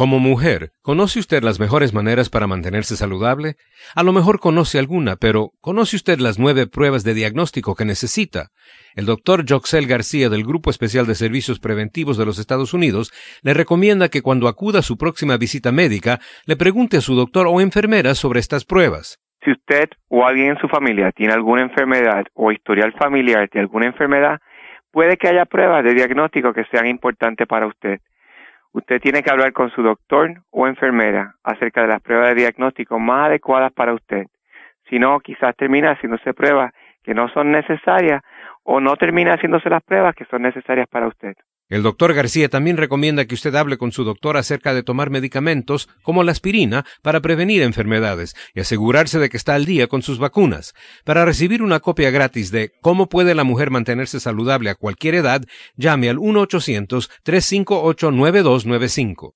Como mujer, ¿conoce usted las mejores maneras para mantenerse saludable? A lo mejor conoce alguna, pero ¿conoce usted las nueve pruebas de diagnóstico que necesita? El doctor Joxel García del Grupo Especial de Servicios Preventivos de los Estados Unidos le recomienda que cuando acuda a su próxima visita médica le pregunte a su doctor o enfermera sobre estas pruebas. Si usted o alguien en su familia tiene alguna enfermedad o historial familiar de alguna enfermedad, puede que haya pruebas de diagnóstico que sean importantes para usted. Usted tiene que hablar con su doctor o enfermera acerca de las pruebas de diagnóstico más adecuadas para usted. Si no, quizás termine haciéndose pruebas que no son necesarias o no termine haciéndose las pruebas que son necesarias para usted. El doctor García también recomienda que usted hable con su doctor acerca de tomar medicamentos como la aspirina para prevenir enfermedades y asegurarse de que está al día con sus vacunas. Para recibir una copia gratis de Cómo puede la mujer mantenerse saludable a cualquier edad, llame al 1-800-358-9295.